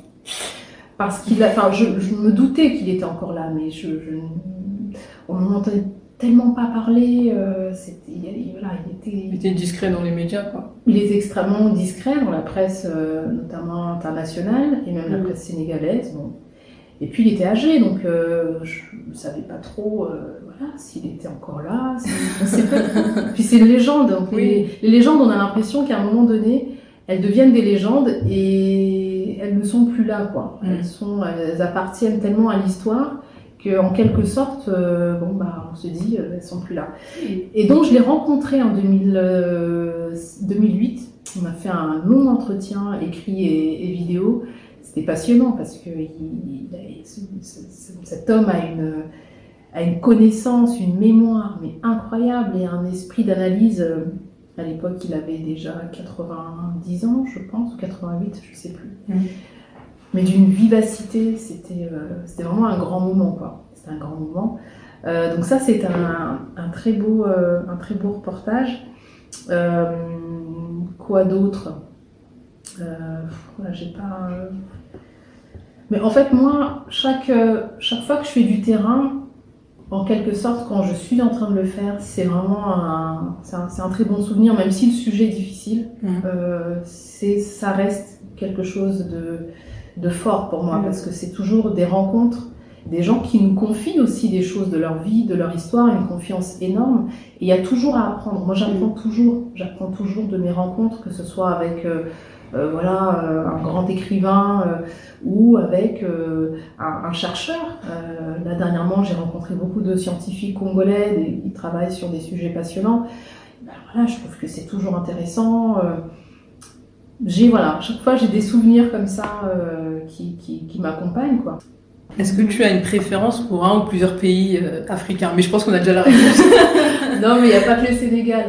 Parce qu'il a, enfin, je, je me doutais qu'il était encore là, mais je, je on n'en entendait tellement pas parler. euh, il, voilà, il était, Il était discret dans les médias, quoi. il est extrêmement discret dans la presse, euh, notamment internationale, et même la Mhm. presse sénégalaise. Bon. Et puis il était âgé, donc euh, je ne savais pas trop euh, voilà, s'il était encore là. pas. [laughs] puis c'est une légende. Donc Oui. les, les légendes, on a l'impression qu'à un moment donné, elles deviennent des légendes et elles ne sont plus là. Quoi. Mhm. Elles, sont, elles appartiennent tellement à l'histoire qu'en quelque sorte, euh, bon, bah, on se dit, euh, elles sont plus là. Et donc, je l'ai rencontré en 2000, euh, 2008. On a fait un long entretien écrit et, vidéo. C'était passionnant parce que cet homme a une, connaissance, une mémoire mais incroyable et un esprit d'analyse. euh, À l'époque, il avait déjà 90 ans, je pense, ou 88, je sais plus. Mhm. Mais d'une vivacité, c'était euh, c'était vraiment un grand moment, quoi. C'était un grand moment. Euh, donc ça, c'est un, un très beau, euh, un très beau reportage. Quoi d'autre? J'ai pas. Mais en fait, moi, chaque, chaque fois que je fais du terrain, en quelque sorte, quand je suis en train de le faire, c'est vraiment un, un, très bon souvenir, même si le sujet est difficile. Euh, c'est, ça reste quelque chose de, de fort pour moi, Mhm. parce que c'est toujours des rencontres, des gens qui nous confient aussi des choses de leur vie, de leur histoire, une confiance énorme. Et il y a toujours à apprendre. Moi, j'apprends toujours, j'apprends toujours de mes rencontres, que ce soit avec euh, euh, voilà, euh, un grand écrivain euh, ou avec euh, un, un chercheur. Euh, là, dernièrement, j'ai rencontré beaucoup de scientifiques congolais des- qui travaillent sur des sujets passionnants. Ben, voilà, je trouve que c'est toujours intéressant. J'ai voilà, chaque fois j'ai des souvenirs comme ça euh, qui, qui, qui m'accompagnent quoi. Est-ce que tu as une préférence pour un ou plusieurs pays euh, africains? Mais je pense qu'on a déjà la réponse. [laughs] non, mais il n'y a pas que le Sénégal.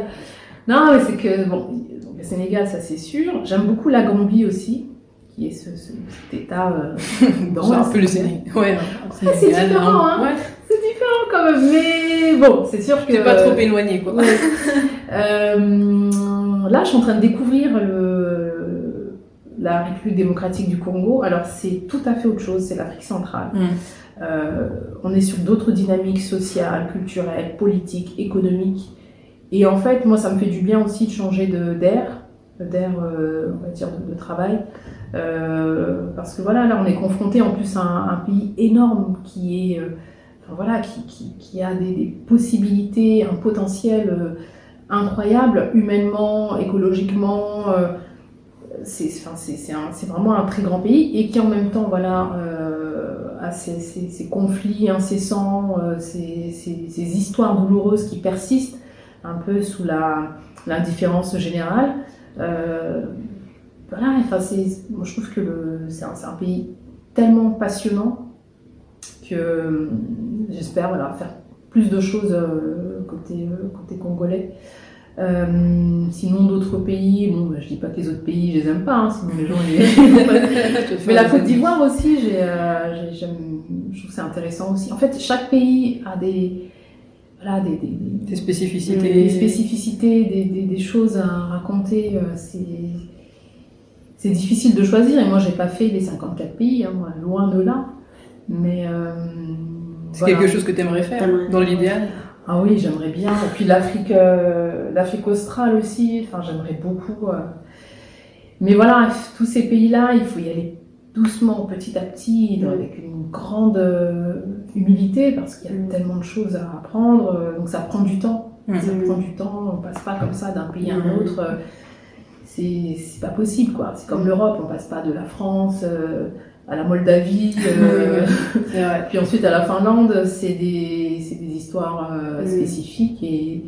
Non, mais c'est que, bon, le Sénégal, ça c'est sûr. J'aime beaucoup la Gambie aussi, qui est ce, ce- cet état euh, [laughs] dans c'est un peu le Sénégal. Sénégal. Ouais, c'est différent, hein. Ouais, C'est différent quand même, mais bon, c'est sûr que. c'est pas trop éloigné, quoi. Ouais. [laughs] Euh, là, je suis en train de découvrir le, la République démocratique du Congo. Alors, c'est tout à fait autre chose, c'est l'Afrique centrale. Mm. Euh, on est sur d'autres dynamiques sociales, culturelles, politiques, économiques. Et en fait, moi, ça me fait du bien aussi de changer de- d'air, d'air, euh, on va dire, de, de travail. Euh, parce que voilà, là, on est confronté en plus à un, un pays énorme qui est, enfin, voilà, qui, qui, qui a des, des possibilités, un potentiel incroyable, humainement, écologiquement. Euh, c'est vraiment un très grand pays et qui en même temps voilà, euh, a ces, ces- ces conflits incessants, euh, ces, ces- histoires douloureuses qui persistent un peu sous l'indifférence générale. Euh, voilà, enfin, moi, je trouve que c'est un, un pays tellement passionnant que euh, j'espère voilà, faire plus de choses euh, côté, euh, côté congolais. Euh, sinon, d'autres pays, bon, bah, je dis pas que les autres pays, je les aime pas, hein, sinon les gens les. [laughs] [laughs] Mais la Côte d'Ivoire aussi, j'ai, euh, j'ai- j'aime- je trouve que c'est intéressant aussi. En fait, chaque pays a des, voilà, des, des, spécificités. des spécificités, des, des- des choses à raconter. euh, C'est, c'est difficile de choisir. Et moi, j'ai pas fait les 54 pays, hein, moi, loin de là. Mais euh, C'est voilà. quelque chose que tu aimerais faire, dans l'idéal. Ah oui, j'aimerais bien. Et puis l'Afrique, euh, l'Afrique australe aussi. Enfin, j'aimerais beaucoup. euh. Mais voilà, tous ces pays-là, il faut y aller doucement, petit à petit, Mm. avec une grande euh, humilité, parce qu'il y a Mm. tellement de choses à apprendre. Donc ça prend du temps. Mm. Ça prend du temps. On passe pas comme ça d'un pays à un autre. C'est pas possible quoi. C'est comme l'Europe, on passe pas de la France euh, à la Moldavie, [laughs] euh, puis ensuite à la Finlande. C'est des des histoires euh, spécifiques et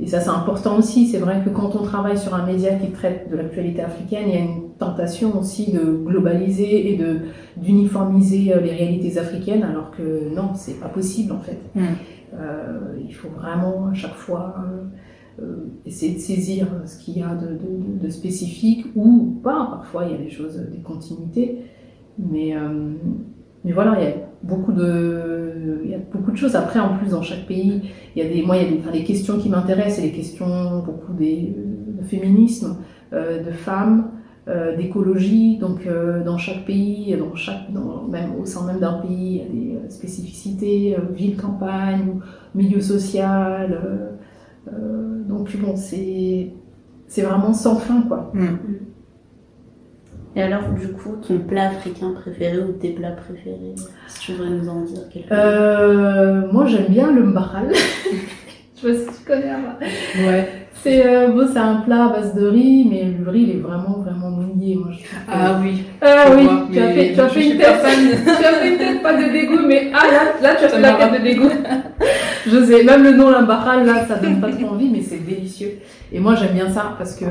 et ça c'est important aussi. C'est vrai que quand on travaille sur un média qui traite de l'actualité africaine, il y a une tentation aussi de globaliser et de d'uniformiser les réalités africaines, alors que non, c'est pas possible en fait. Mm. Il faut vraiment à chaque fois essayer de saisir ce qu'il y a de, spécifique ou pas. Parfois, il y a des choses, des continuités. Mais, euh, mais voilà, il y a beaucoup de, il y a beaucoup de choses. Après, en plus, dans chaque pays, il y a des, moi, il y a des, enfin, les questions qui m'intéressent, c'est les questions beaucoup des, de féminisme, euh, de femmes, euh, d'écologie. Donc, euh, dans chaque pays, dans chaque, même au sein même d'un pays, il y a des euh, spécificités, euh, ville, campagne, milieu social. Euh, donc, bon, c'est, c'est vraiment sans fin, quoi. Et alors, du coup, ton plat africain préféré ou tes plats préférés Si tu voudrais nous en dire quelques Euh, moi, j'aime bien le mbahal. [laughs] Je sais pas si tu connais. Abba. Ouais. C'est euh, bon, c'est un plat à base de riz, mais le riz il est vraiment vraiment mouillé. Moi, je Ah oui. Ah oui, vois, tu as fait, tu as fait une tête, [laughs] tu as fait une tête pas de dégoût, mais ah là, là tu as fait la tête de dégoût. [laughs] Je sais, même le nom l'imbaral là, ça donne pas trop envie, mais c'est délicieux. Et moi j'aime bien ça parce que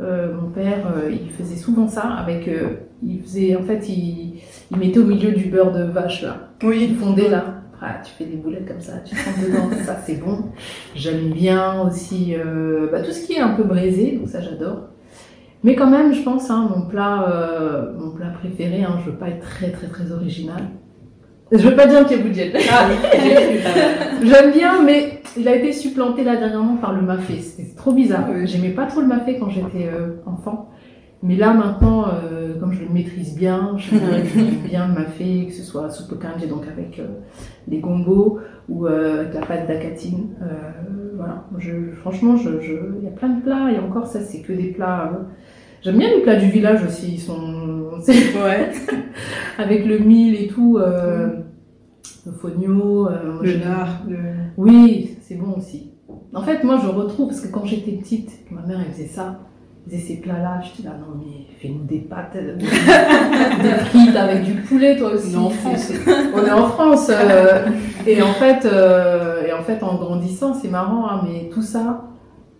euh, mon père, euh, il faisait souvent ça avec, euh, il faisait, en fait, il, il mettait au milieu du beurre de vache là, il Oui. fondait là. Ah, tu fais des boulettes comme ça, tu trempes dedans, [laughs] ça c'est bon. J'aime bien aussi euh, bah, tout ce qui est un peu braisé, donc ça j'adore. Mais quand même, je pense, hein, mon plat, euh, mon plat préféré, hein, je veux pas être très très très original. Je veux pas dire Kebudjel. Ah. [laughs] J'aime bien, mais il a été supplanté là dernièrement par le mafé. C'était trop bizarre. J'aimais pas trop le mafé quand j'étais euh, enfant. Mais là maintenant, euh, comme je le maîtrise bien, je j'aime [laughs] bien le mafé, que ce soit soupe kanji, donc avec euh, les gombos ou euh, avec la pâte d'acatine. Euh, voilà. Je, franchement, je, je, il y a plein de plats et encore ça, c'est que des plats. J'aime bien les plats du village aussi. Ils sont Ouais. [laughs] avec le mil et tout. Euh, Le fogno. Le lard. le- oui, c'est bon aussi. En fait, moi, je retrouve, parce que quand j'étais petite, ma mère, elle faisait ça, faisait ces plats-là, je dis là, non, mais fais-nous des pâtes, [laughs] des frites avec du poulet, toi aussi. On est en France. [laughs] On est en France. euh, et, en fait, euh, et en fait, en grandissant, c'est marrant, hein, mais tout ça,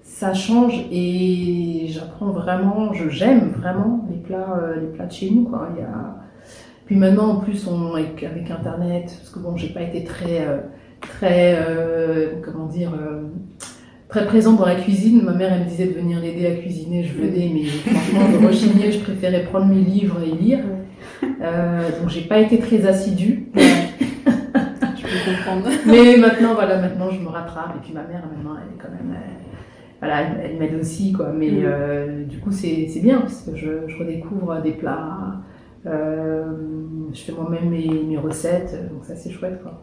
ça change et j'apprends vraiment, je j'aime vraiment les plats, euh, les plats de chez nous, quoi. Il y a... Puis maintenant, en plus, on, avec, avec Internet, parce que bon, j'ai pas été très, très, comment dire, très présente dans la cuisine. Ma mère, elle me disait de venir l'aider à cuisiner, je venais, mais franchement, je rechignais, je préférais prendre mes livres et lire. Euh, donc, j'ai pas été très assidue. Je peux comprendre. Mais maintenant, voilà, maintenant, je me rattrape. Et puis, ma mère, maintenant, elle est quand même, euh, voilà, elle, elle m'aide aussi, quoi. Mais Mm. euh, du coup, c'est c'est bien, parce que je, je redécouvre des plats. Euh, je fais moi-même mes, mes recettes, donc ça, c'est chouette, quoi.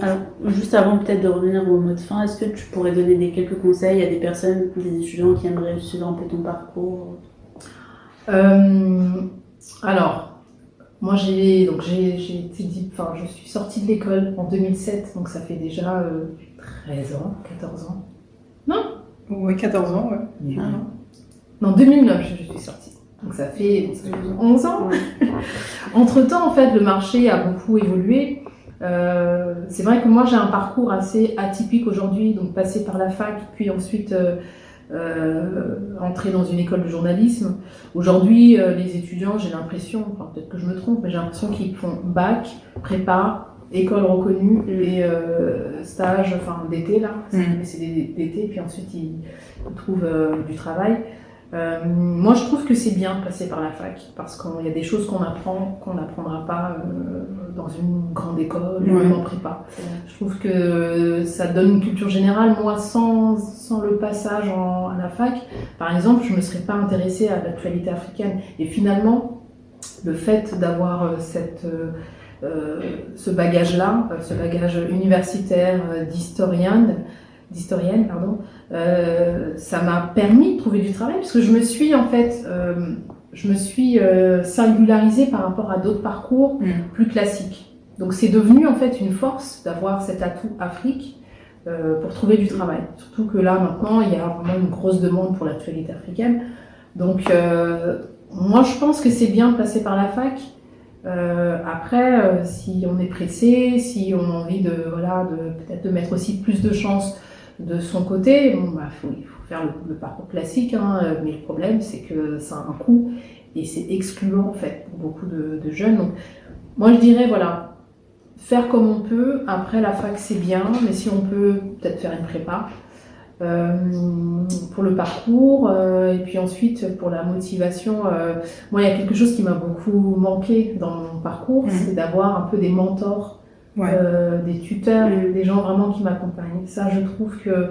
Alors, juste avant peut-être de revenir au mot de fin, est-ce que tu pourrais donner des quelques conseils à des personnes, des étudiants qui aimeraient suivre un peu ton parcours? Euh, alors, moi j'ai donc j'ai j'ai été dit- enfin je suis sortie de l'école en 2007, donc ça fait déjà euh, 13 ans, 14 ans. Ouais, 14 ans, ouais. Ah. Non, 2009 je, je suis sortie. Donc ça fait, ça fait 11 ans. [laughs] Entre temps, en fait, le marché a beaucoup évolué. Euh, c'est vrai que moi j'ai un parcours assez atypique aujourd'hui, donc passé par la fac, puis ensuite euh, euh, entrer dans une école de journalisme. Aujourd'hui, euh, les étudiants, j'ai l'impression, enfin, peut-être que je me trompe, mais j'ai l'impression qu'ils font bac, prépa, école reconnue et euh, stage, enfin d'été là, Mm. mais c'est d'été, puis ensuite ils, ils trouvent du travail. Euh, moi, je trouve que c'est bien de passer par la fac parce qu'il y a des choses qu'on apprend qu'on n'apprendra pas euh, dans une grande école ou Ouais. même en prépa. Je trouve que ça donne une culture générale. Moi, sans, sans le passage en- à la fac, par exemple, je ne me serais pas intéressée à l'actualité africaine. Et finalement, le fait d'avoir euh, cette, euh, ce bagage-là, ce bagage universitaire d'historienne, d'historienne, pardon, euh, ça m'a permis de trouver du travail parce que je me suis en fait, euh, je me suis euh, singularisée par rapport à d'autres parcours Mm. plus classiques. Donc c'est devenu en fait une force d'avoir cet atout Afrique euh, pour trouver du travail. Surtout que là, maintenant, il y a vraiment une grosse demande pour l'actualité africaine. Donc, euh, moi, je pense que c'est bien de passer par la fac. Euh, après, si on est pressé, si on a envie de, voilà, de peut-être de mettre aussi plus de chance de son côté, bon, bah, faut, il faut faire le, le parcours classique. Hein, mais le problème, c'est que ça a un coût et c'est excluant en fait pour beaucoup de, de jeunes. Donc, moi, je dirais voilà, faire comme on peut. Après, la fac, c'est bien, mais si on peut peut-être faire une prépa. Euh, pour le parcours euh, et puis ensuite pour la motivation euh, moi il y a quelque chose qui m'a beaucoup manqué dans mon parcours Mhm. c'est d'avoir un peu des mentors Ouais. euh, des tuteurs des gens vraiment qui m'accompagnent ça je trouve que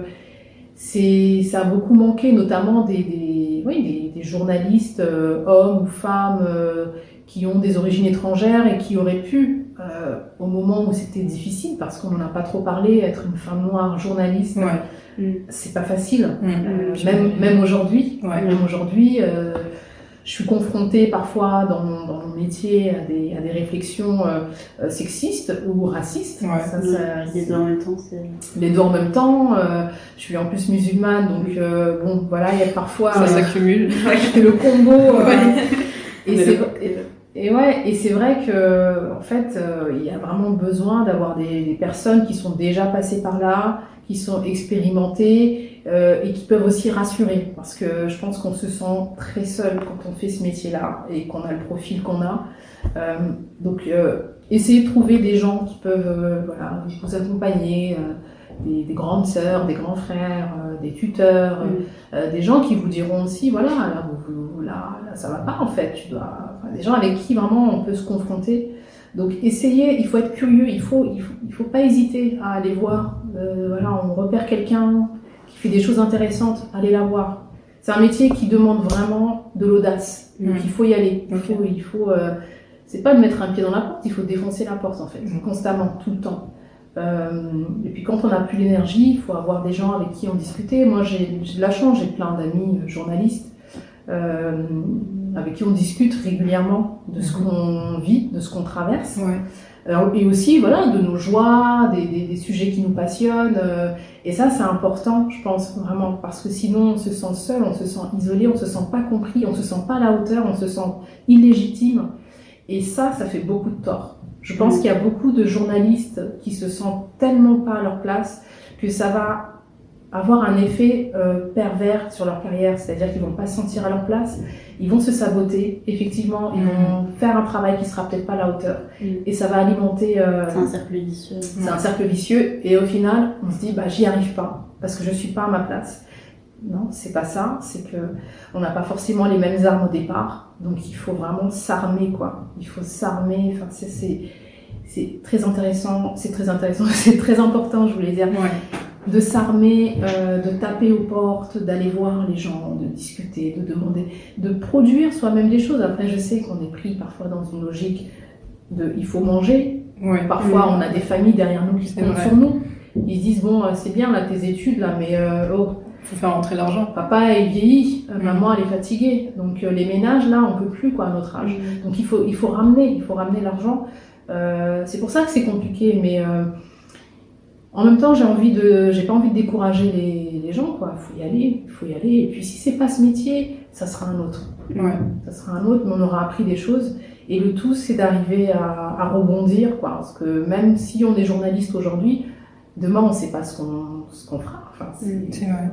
c'est ça a beaucoup manqué notamment des, des oui des, des journalistes euh, hommes ou femmes euh, qui ont des origines étrangères et qui auraient pu au moment où c'était difficile parce qu'on n'en a pas trop parlé être une femme noire journaliste Ouais. c'est pas facile. Mm. Je même, aujourd'hui, Ouais. même aujourd'hui, je suis confrontée parfois dans mon, dans mon métier à des, à des réflexions euh, euh, sexistes ou racistes. Ouais. Ça, ça, les deux en même temps, les deux en même temps. euh, je suis en plus musulmane, donc euh, bon, voilà, il y a parfois Ça euh, s'accumule. [laughs] le combo. euh, et c'est le- et, et ouais, et c'est vrai que en fait, euh, il y a vraiment besoin d'avoir des, des personnes qui sont déjà passées par là, qui sont expérimentées euh, et qui peuvent aussi rassurer, parce que je pense qu'on se sent très seul quand on fait ce métier-là et qu'on a le profil qu'on a. Euh, donc, euh, essayez de trouver des gens qui peuvent voilà, vous accompagner. des, des grandes sœurs, des grands frères, des tuteurs, Mm. des gens qui vous diront aussi, voilà, là, vous, vous- là, là, ça va pas en fait, tu dois, des gens avec qui vraiment on peut se confronter. Donc essayez, il faut être curieux, il faut, il faut, il faut pas hésiter à aller voir. Euh, voilà, on repère quelqu'un qui fait des choses intéressantes, allez la voir. C'est un métier qui demande vraiment de l'audace, donc Mm. il faut y aller. Il Ok. faut, il faut, euh, c'est pas de mettre un pied dans la porte, il faut défoncer la porte en fait, Mm. constamment, tout le temps. Euh, et puis quand on n'a plus l'énergie, il faut avoir des gens avec qui on discuter. Moi, j'ai de la chance, j'ai plein d'amis euh, journalistes euh, avec qui on discute régulièrement de ce qu'on vit, de ce qu'on traverse. Ouais. Alors, et aussi, voilà, de nos joies, des, des, des sujets qui nous passionnent. euh, et ça, c'est important, je pense, vraiment, parce que sinon, on se sent seul, on se sent isolé, on se sent pas compris, on se sent pas à la hauteur, on se sent illégitime. Et ça, ça fait beaucoup de tort. Je pense qu'il y a beaucoup de journalistes qui se sentent tellement pas à leur place que ça va avoir un effet euh, pervers sur leur carrière, c'est-à-dire qu'ils vont pas se sentir à leur place, ils vont se saboter, effectivement, ils vont faire un travail qui sera peut-être pas à la hauteur, Mm. et ça va alimenter euh, C'est un cercle vicieux. c'est un cercle vicieux. Et au final, on se dit bah j'y arrive pas. Parce que je suis pas à ma place. Non, c'est pas ça, c'est que on n'a pas forcément les mêmes armes au départ, donc il faut vraiment s'armer quoi. Il faut s'armer, enfin c'est très intéressant, c'est très intéressant, [laughs] c'est très important, je voulais dire, Ouais. De s'armer, euh, de taper aux portes, d'aller voir les gens, de discuter, de demander, de produire soi-même des choses. Après, je sais qu'on est pris parfois dans une logique de il faut manger, Ouais. Parfois, on a des familles derrière nous qui C'est comptent sur nous. Ils se disent bon, euh, c'est bien là tes études là, mais euh, oh, Faut faire rentrer l'argent. papa est vieilli, Mm. maman elle est fatiguée. Donc euh, les ménages là, on peut plus quoi à notre âge. Mm. Donc il faut il faut ramener, il faut ramener l'argent. C'est pour ça que c'est compliqué, mais en même temps j'ai envie de, j'ai pas envie de décourager les, les gens quoi. Faut y aller, il faut y aller. Et puis si c'est pas ce métier, ça sera un autre. Ouais. Ça sera un autre, mais on aura appris des choses. Et le tout, c'est d'arriver à, à rebondir, quoi. Parce que même si on est journaliste aujourd'hui, demain, on ne sait pas ce qu'on ce qu'on fera. Enfin, c'est- C'est vrai.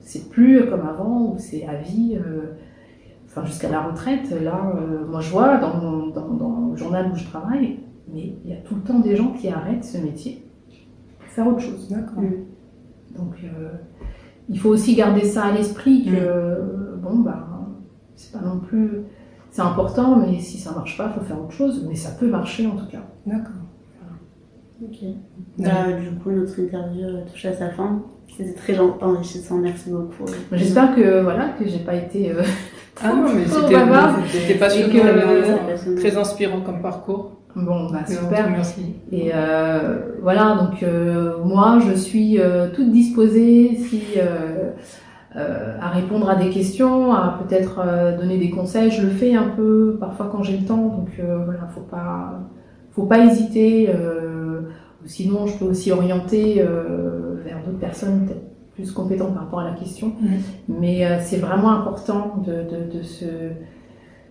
c'est plus comme avant, où c'est à vie, euh, enfin, jusqu'à la retraite. Là, euh, moi, je vois dans, mon- dans, dans le journal où je travaille, mais il y a tout le temps des gens qui arrêtent ce métier faire autre chose. D'accord. Donc, euh, il faut aussi garder ça à l'esprit que, euh, bon, bah, c'est pas non plus. C'est important, mais si ça marche pas, il faut faire autre chose. Mais ça peut marcher en tout cas. D'accord. Ok. Bah, du coup, notre interview euh, touche à sa fin. C'était très enrichissant. Merci beaucoup. J'espère que voilà que j'ai pas été euh, Ah non, mais [laughs] c'était très inspirant comme parcours. Bon bah super. remercie. Et euh, voilà donc euh, moi je suis euh, toute disposée si à répondre à des questions, à peut-être donner des conseils. Je le fais un peu parfois quand j'ai le temps. Donc voilà faut pas faut pas hésiter. Sinon, je peux aussi orienter vers d'autres personnes peut-être plus compétentes par rapport à la question. Mais c'est vraiment important de, de, de se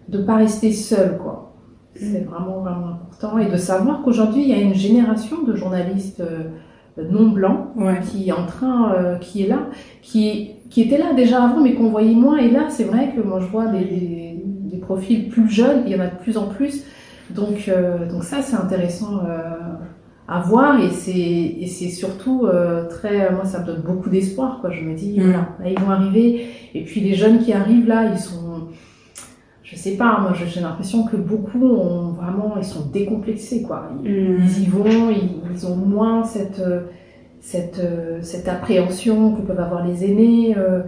de pas rester seul, quoi. C'est vraiment vraiment important et de savoir qu'aujourd'hui il y a une génération de journalistes euh, non blancs Ouais. qui est en train, euh, qui est là, qui qui était là déjà avant mais qu'on voyait moins. Et là, c'est vrai que moi je vois des, des, des profils plus jeunes, il y en a de plus en plus. Donc euh, donc ça c'est intéressant. À voir et c'est surtout très moi ça me donne beaucoup d'espoir quoi je me dis Mm. voilà là ils vont arriver et puis les jeunes qui arrivent là ils sont je sais pas moi je- j'ai l'impression que beaucoup ont vraiment ils sont décomplexés quoi ils, Mm. ils y vont ils, ils ont moins cette euh, cette euh, cette appréhension que peuvent avoir les aînés euh,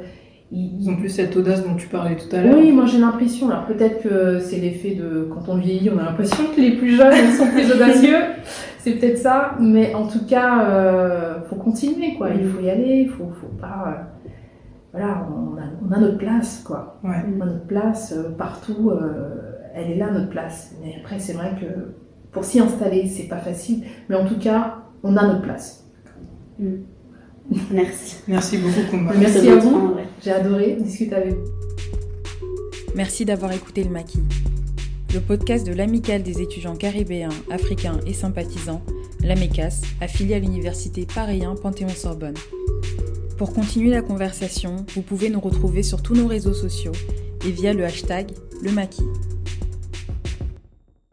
ils, Ils ont plus cette audace dont tu parlais tout à l'heure. oui, moi j'ai l'impression. Alors peut-être que c'est l'effet de quand on vieillit, on a l'impression que les plus jeunes ils sont plus audacieux. [laughs] C'est peut-être ça, mais en tout cas, euh, faut continuer quoi. Il faut y aller, il faut, faut pas. Voilà, on a, on a notre place quoi. Ouais. On a notre place euh, partout. euh, elle est là notre place. Mais après, c'est vrai que pour s'y installer, c'est pas facile. Mais en tout cas, on a notre place. Merci. Merci beaucoup, Kumba. Merci C'est à vous. ouais. J'ai adoré discuter avec vous. Merci d'avoir écouté le Maquis, le podcast de l'Amicale des étudiants caribéens, africains et sympathisants, l'AMECAS, affilié à l'université Paris 1 Panthéon-Sorbonne. Pour continuer la conversation, vous pouvez nous retrouver sur tous nos réseaux sociaux et via le hashtag le Maquis.